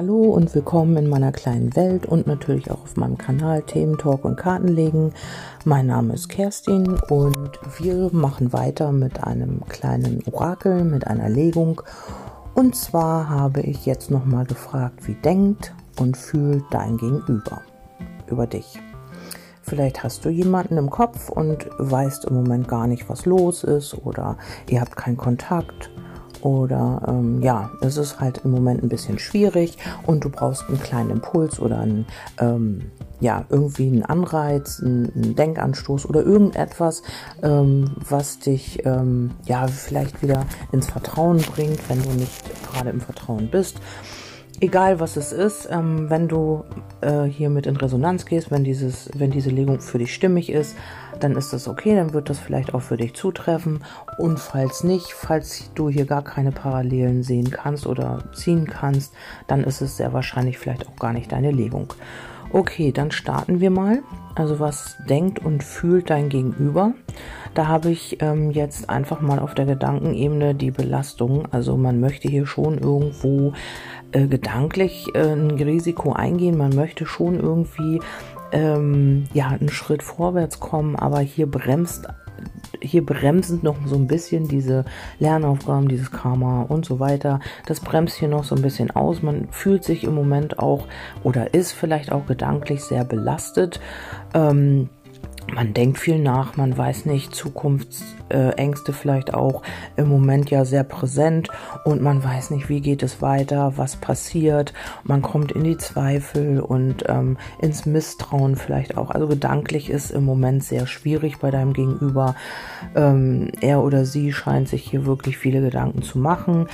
Hallo und willkommen in meiner kleinen Welt und natürlich auch auf meinem Kanal Themen Talk und Kartenlegen. Mein Name ist Kerstin und wir machen weiter mit einem kleinen Orakel, mit einer Legung. Und zwar habe ich jetzt nochmal gefragt, wie denkt und fühlt dein Gegenüber über dich. Vielleicht hast du jemanden im Kopf und weißt im Moment gar nicht, was los ist oder ihr habt keinen Kontakt oder ähm, ja, es ist halt im Moment ein bisschen schwierig und du brauchst einen kleinen Impuls oder einen, ähm, ja, irgendwie einen Anreiz, einen, einen Denkanstoß oder irgendetwas, ähm, was dich ähm, ja vielleicht wieder ins Vertrauen bringt, wenn du nicht gerade im Vertrauen bist egal was es ist, ähm, wenn du äh, hier mit in Resonanz gehst, wenn dieses, wenn diese Legung für dich stimmig ist, dann ist das okay, dann wird das vielleicht auch für dich zutreffen. Und falls nicht, falls du hier gar keine Parallelen sehen kannst oder ziehen kannst, dann ist es sehr wahrscheinlich vielleicht auch gar nicht deine Legung. Okay, dann starten wir mal. Also was denkt und fühlt dein Gegenüber? Da habe ich ähm, jetzt einfach mal auf der Gedankenebene die Belastung. Also man möchte hier schon irgendwo äh, gedanklich äh, ein Risiko eingehen. Man möchte schon irgendwie ähm, ja einen Schritt vorwärts kommen, aber hier bremst hier bremsen noch so ein bisschen diese Lernaufgaben, dieses Karma und so weiter. Das bremst hier noch so ein bisschen aus. Man fühlt sich im Moment auch oder ist vielleicht auch gedanklich sehr belastet. Ähm, man denkt viel nach, man weiß nicht, Zukunftsängste vielleicht auch im Moment ja sehr präsent und man weiß nicht, wie geht es weiter, was passiert. Man kommt in die Zweifel und ähm, ins Misstrauen vielleicht auch. Also gedanklich ist im Moment sehr schwierig bei deinem Gegenüber. Ähm, er oder sie scheint sich hier wirklich viele Gedanken zu machen.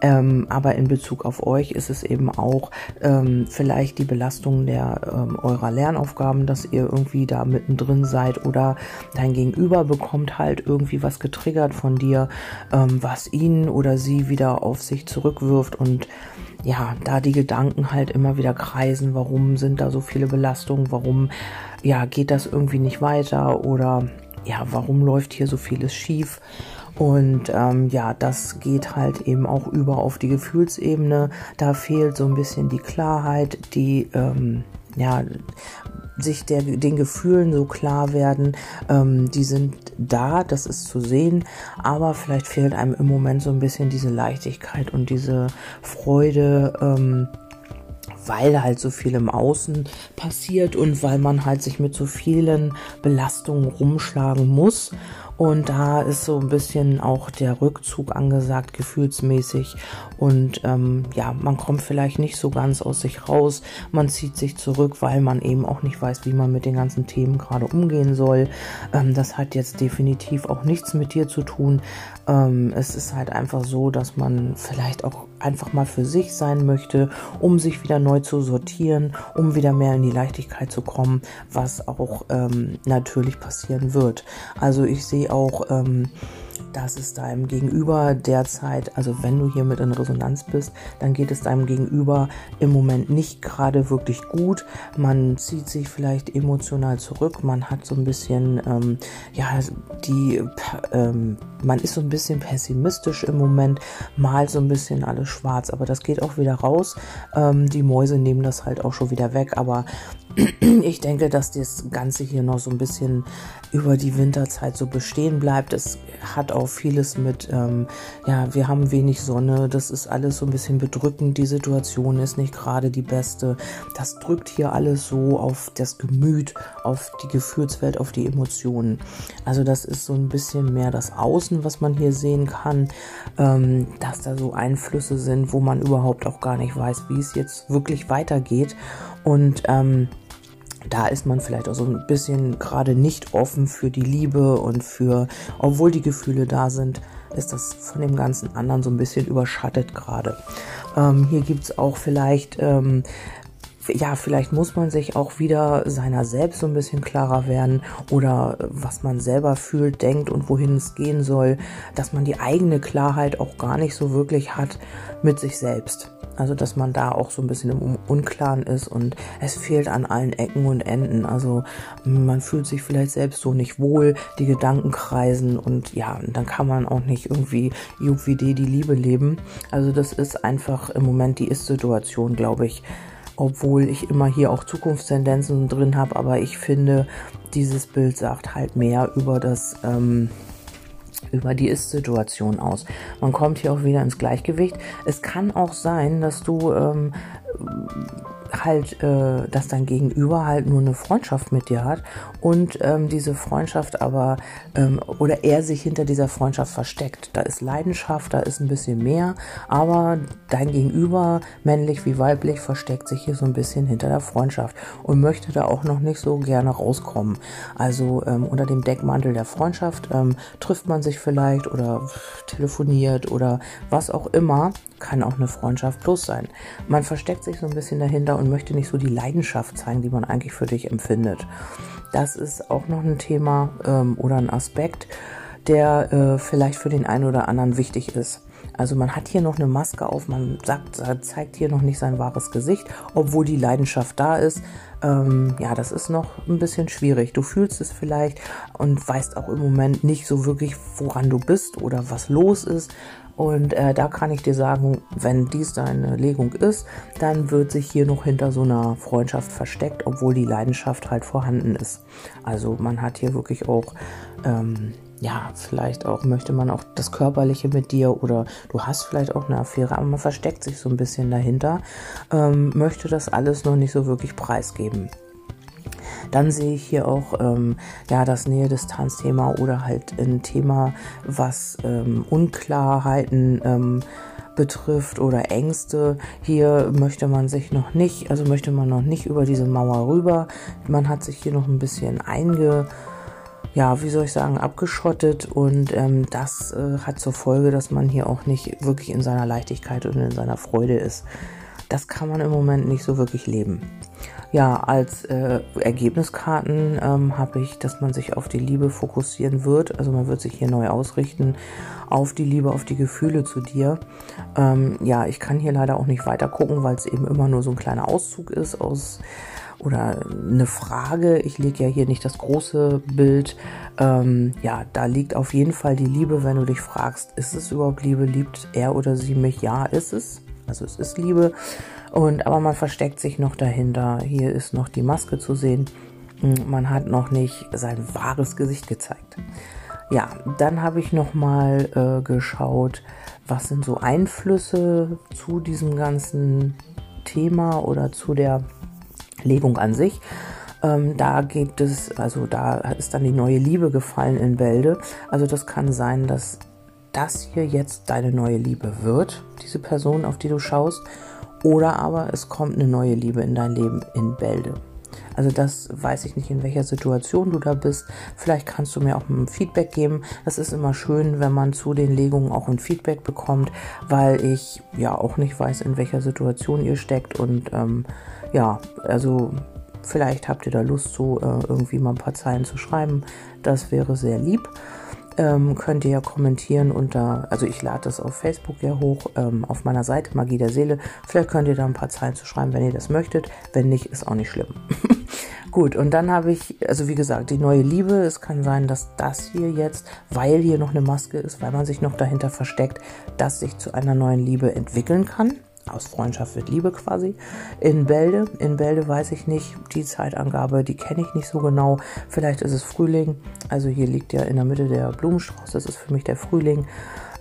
Ähm, aber in Bezug auf euch ist es eben auch ähm, vielleicht die Belastung der ähm, eurer Lernaufgaben, dass ihr irgendwie da mittendrin seid oder dein Gegenüber bekommt halt irgendwie was getriggert von dir, ähm, was ihn oder sie wieder auf sich zurückwirft und ja, da die Gedanken halt immer wieder kreisen, warum sind da so viele Belastungen, warum ja, geht das irgendwie nicht weiter oder ja, warum läuft hier so vieles schief? Und ähm, ja, das geht halt eben auch über auf die Gefühlsebene. Da fehlt so ein bisschen die Klarheit, die ähm, ja, sich der, den Gefühlen so klar werden, ähm, die sind da, das ist zu sehen, aber vielleicht fehlt einem im Moment so ein bisschen diese Leichtigkeit und diese Freude, ähm, weil halt so viel im Außen passiert und weil man halt sich mit so vielen Belastungen rumschlagen muss und da ist so ein bisschen auch der Rückzug angesagt, gefühlsmäßig. Und ähm, ja, man kommt vielleicht nicht so ganz aus sich raus. Man zieht sich zurück, weil man eben auch nicht weiß, wie man mit den ganzen Themen gerade umgehen soll. Ähm, das hat jetzt definitiv auch nichts mit dir zu tun. Ähm, es ist halt einfach so, dass man vielleicht auch einfach mal für sich sein möchte, um sich wieder neu zu sortieren, um wieder mehr in die Leichtigkeit zu kommen, was auch ähm, natürlich passieren wird. Also ich sehe auch, ähm, dass es deinem Gegenüber derzeit, also wenn du hier mit in Resonanz bist, dann geht es deinem Gegenüber im Moment nicht gerade wirklich gut. Man zieht sich vielleicht emotional zurück, man hat so ein bisschen, ähm, ja, die, ähm, man ist so ein bisschen pessimistisch im Moment, malt so ein bisschen alles schwarz, aber das geht auch wieder raus. Ähm, die Mäuse nehmen das halt auch schon wieder weg, aber ich denke, dass das Ganze hier noch so ein bisschen über die Winterzeit so bestehen bleibt. Es hat auch vieles mit, ähm, ja, wir haben wenig Sonne, das ist alles so ein bisschen bedrückend, die Situation ist nicht gerade die beste. Das drückt hier alles so auf das Gemüt, auf die Gefühlswelt, auf die Emotionen. Also das ist so ein bisschen mehr das Außen, was man hier sehen kann, ähm, dass da so Einflüsse sind, wo man überhaupt auch gar nicht weiß, wie es jetzt wirklich weitergeht. Und ähm, da ist man vielleicht auch so ein bisschen gerade nicht offen für die Liebe und für, obwohl die Gefühle da sind, ist das von dem ganzen anderen so ein bisschen überschattet gerade. Ähm, hier gibt es auch vielleicht ähm, ja, vielleicht muss man sich auch wieder seiner selbst so ein bisschen klarer werden oder was man selber fühlt, denkt und wohin es gehen soll, dass man die eigene Klarheit auch gar nicht so wirklich hat mit sich selbst. Also, dass man da auch so ein bisschen im Unklaren ist und es fehlt an allen Ecken und Enden. Also, man fühlt sich vielleicht selbst so nicht wohl, die Gedanken kreisen und ja, dann kann man auch nicht irgendwie Juppidi die Liebe leben. Also, das ist einfach im Moment die Ist-Situation, glaube ich obwohl ich immer hier auch Zukunftstendenzen drin habe, aber ich finde, dieses Bild sagt halt mehr über das ähm, über die Ist-Situation aus. Man kommt hier auch wieder ins Gleichgewicht. Es kann auch sein, dass du ähm, halt, äh, dass dein Gegenüber halt nur eine Freundschaft mit dir hat und ähm, diese Freundschaft aber ähm, oder er sich hinter dieser Freundschaft versteckt. Da ist Leidenschaft, da ist ein bisschen mehr, aber dein Gegenüber, männlich wie weiblich, versteckt sich hier so ein bisschen hinter der Freundschaft und möchte da auch noch nicht so gerne rauskommen. Also ähm, unter dem Deckmantel der Freundschaft ähm, trifft man sich vielleicht oder telefoniert oder was auch immer kann auch eine Freundschaft plus sein. Man versteckt sich so ein bisschen dahinter und möchte nicht so die Leidenschaft zeigen, die man eigentlich für dich empfindet. Das ist auch noch ein Thema ähm, oder ein Aspekt, der äh, vielleicht für den einen oder anderen wichtig ist. Also man hat hier noch eine Maske auf, man sagt, zeigt hier noch nicht sein wahres Gesicht, obwohl die Leidenschaft da ist. Ähm, ja, das ist noch ein bisschen schwierig. Du fühlst es vielleicht und weißt auch im Moment nicht so wirklich, woran du bist oder was los ist. Und äh, da kann ich dir sagen, wenn dies deine Legung ist, dann wird sich hier noch hinter so einer Freundschaft versteckt, obwohl die Leidenschaft halt vorhanden ist. Also man hat hier wirklich auch, ähm, ja, vielleicht auch möchte man auch das Körperliche mit dir oder du hast vielleicht auch eine Affäre, aber man versteckt sich so ein bisschen dahinter, ähm, möchte das alles noch nicht so wirklich preisgeben. Dann sehe ich hier auch ähm, ja das Nähe-Distanz-Thema oder halt ein Thema, was ähm, Unklarheiten ähm, betrifft oder Ängste. Hier möchte man sich noch nicht, also möchte man noch nicht über diese Mauer rüber. Man hat sich hier noch ein bisschen einge ja, wie soll ich sagen, abgeschottet und ähm, das äh, hat zur Folge, dass man hier auch nicht wirklich in seiner Leichtigkeit und in seiner Freude ist. Das kann man im Moment nicht so wirklich leben. Ja, als äh, Ergebniskarten ähm, habe ich, dass man sich auf die Liebe fokussieren wird. Also man wird sich hier neu ausrichten auf die Liebe, auf die Gefühle zu dir. Ähm, ja, ich kann hier leider auch nicht weiter gucken, weil es eben immer nur so ein kleiner Auszug ist aus oder eine Frage. Ich lege ja hier nicht das große Bild. Ähm, ja, da liegt auf jeden Fall die Liebe, wenn du dich fragst, ist es überhaupt Liebe? Liebt er oder sie mich? Ja, ist es. Also es ist Liebe. Und aber man versteckt sich noch dahinter. Hier ist noch die Maske zu sehen. Hm, man hat noch nicht sein wahres Gesicht gezeigt. Ja, dann habe ich noch mal äh, geschaut, was sind so Einflüsse zu diesem ganzen Thema oder zu der Legung an sich. Ähm, da gibt es, also da ist dann die neue Liebe gefallen in Bälde. Also das kann sein, dass das hier jetzt deine neue Liebe wird, diese Person, auf die du schaust. Oder aber es kommt eine neue Liebe in dein Leben in Bälde. Also das weiß ich nicht, in welcher Situation du da bist. Vielleicht kannst du mir auch ein Feedback geben. Das ist immer schön, wenn man zu den Legungen auch ein Feedback bekommt, weil ich ja auch nicht weiß, in welcher Situation ihr steckt. Und ähm, ja, also vielleicht habt ihr da Lust zu, äh, irgendwie mal ein paar Zeilen zu schreiben. Das wäre sehr lieb ähm, könnt ihr ja kommentieren unter, also ich lade das auf Facebook ja hoch, ähm, auf meiner Seite Magie der Seele. Vielleicht könnt ihr da ein paar Zeilen zu schreiben, wenn ihr das möchtet. Wenn nicht, ist auch nicht schlimm. Gut, und dann habe ich, also wie gesagt, die neue Liebe. Es kann sein, dass das hier jetzt, weil hier noch eine Maske ist, weil man sich noch dahinter versteckt, dass sich zu einer neuen Liebe entwickeln kann aus Freundschaft wird Liebe quasi. In Bälde, in Bälde weiß ich nicht, die Zeitangabe, die kenne ich nicht so genau. Vielleicht ist es Frühling, also hier liegt ja in der Mitte der Blumenstrauß, das ist für mich der Frühling.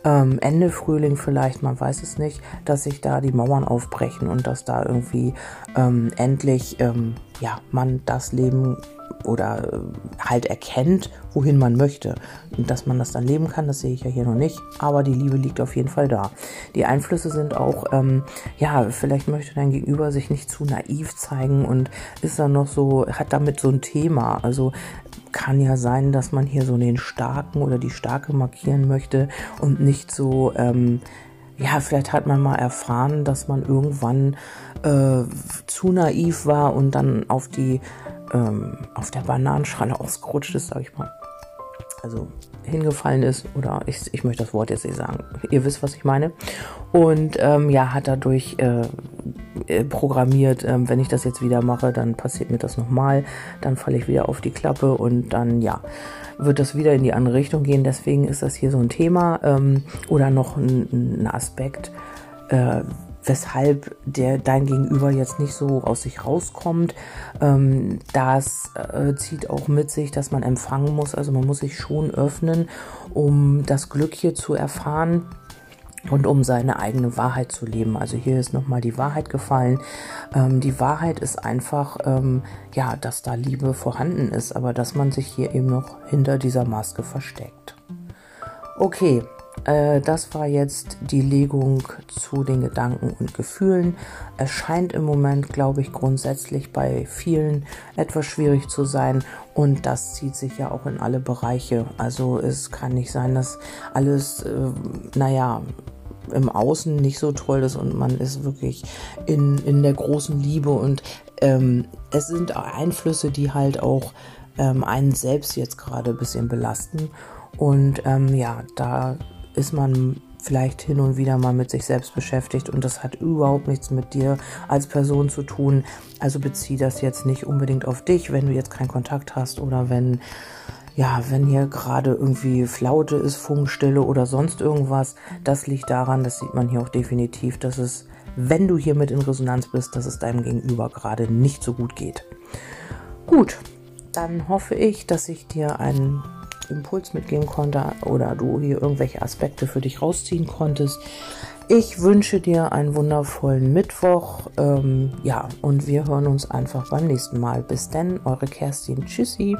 Ähm, Ende Frühling vielleicht, man weiß es nicht, dass sich da die Mauern aufbrechen und dass da irgendwie ähm, endlich ähm, ja man das Leben oder äh, halt erkennt, wohin man möchte. Und dass man das dann leben kann, das sehe ich ja hier noch nicht. Aber die Liebe liegt auf jeden Fall da. Die Einflüsse sind auch, ähm, ja, vielleicht möchte dein Gegenüber sich nicht zu naiv zeigen und ist dann noch so, hat damit so ein Thema. Also kann ja sein, dass man hier so den Starken oder die Starke markieren möchte und nicht so, ähm, ja, vielleicht hat man mal erfahren, dass man irgendwann äh, zu naiv war und dann auf die ähm, auf der Bananenschale ausgerutscht ist, sag ich mal. Also hingefallen ist oder ich, ich möchte das Wort jetzt nicht sagen. Ihr wisst, was ich meine. Und ähm, ja, hat dadurch äh, äh, programmiert, ähm, wenn ich das jetzt wieder mache, dann passiert mir das nochmal, dann falle ich wieder auf die Klappe und dann ja, wird das wieder in die andere Richtung gehen. Deswegen ist das hier so ein Thema ähm, oder noch ein, ein Aspekt. Äh, weshalb der dein Gegenüber jetzt nicht so aus sich rauskommt. Ähm, das äh, zieht auch mit sich, dass man empfangen muss. Also man muss sich schon öffnen, um das Glück hier zu erfahren und um seine eigene Wahrheit zu leben. Also hier ist nochmal die Wahrheit gefallen. Ähm, die Wahrheit ist einfach, ähm, ja, dass da Liebe vorhanden ist, aber dass man sich hier eben noch hinter dieser Maske versteckt. Okay, äh, das war jetzt die Legung zu den Gedanken und Gefühlen. Es scheint im Moment, glaube ich, grundsätzlich bei vielen etwas schwierig zu sein und das zieht sich ja auch in alle Bereiche. Also es kann nicht sein, dass alles, äh, naja, im Außen nicht so toll ist und man ist wirklich in, in der großen Liebe und ähm, es sind Einflüsse, die halt auch ähm, einen selbst jetzt gerade ein bisschen belasten. Und ähm, ja, da ist man vielleicht hin und wieder mal mit sich selbst beschäftigt und das hat überhaupt nichts mit dir als Person zu tun. Also bezieh das jetzt nicht unbedingt auf dich, wenn du jetzt keinen Kontakt hast oder wenn ja, wenn hier gerade irgendwie Flaute ist, Funkstille oder sonst irgendwas, das liegt daran, das sieht man hier auch definitiv, dass es, wenn du hier mit in Resonanz bist, dass es deinem Gegenüber gerade nicht so gut geht. Gut, dann hoffe ich, dass ich dir einen Impuls mitgeben konnte oder du hier irgendwelche Aspekte für dich rausziehen konntest. Ich wünsche dir einen wundervollen Mittwoch. Ähm, ja, und wir hören uns einfach beim nächsten Mal. Bis denn, eure Kerstin. Tschüssi.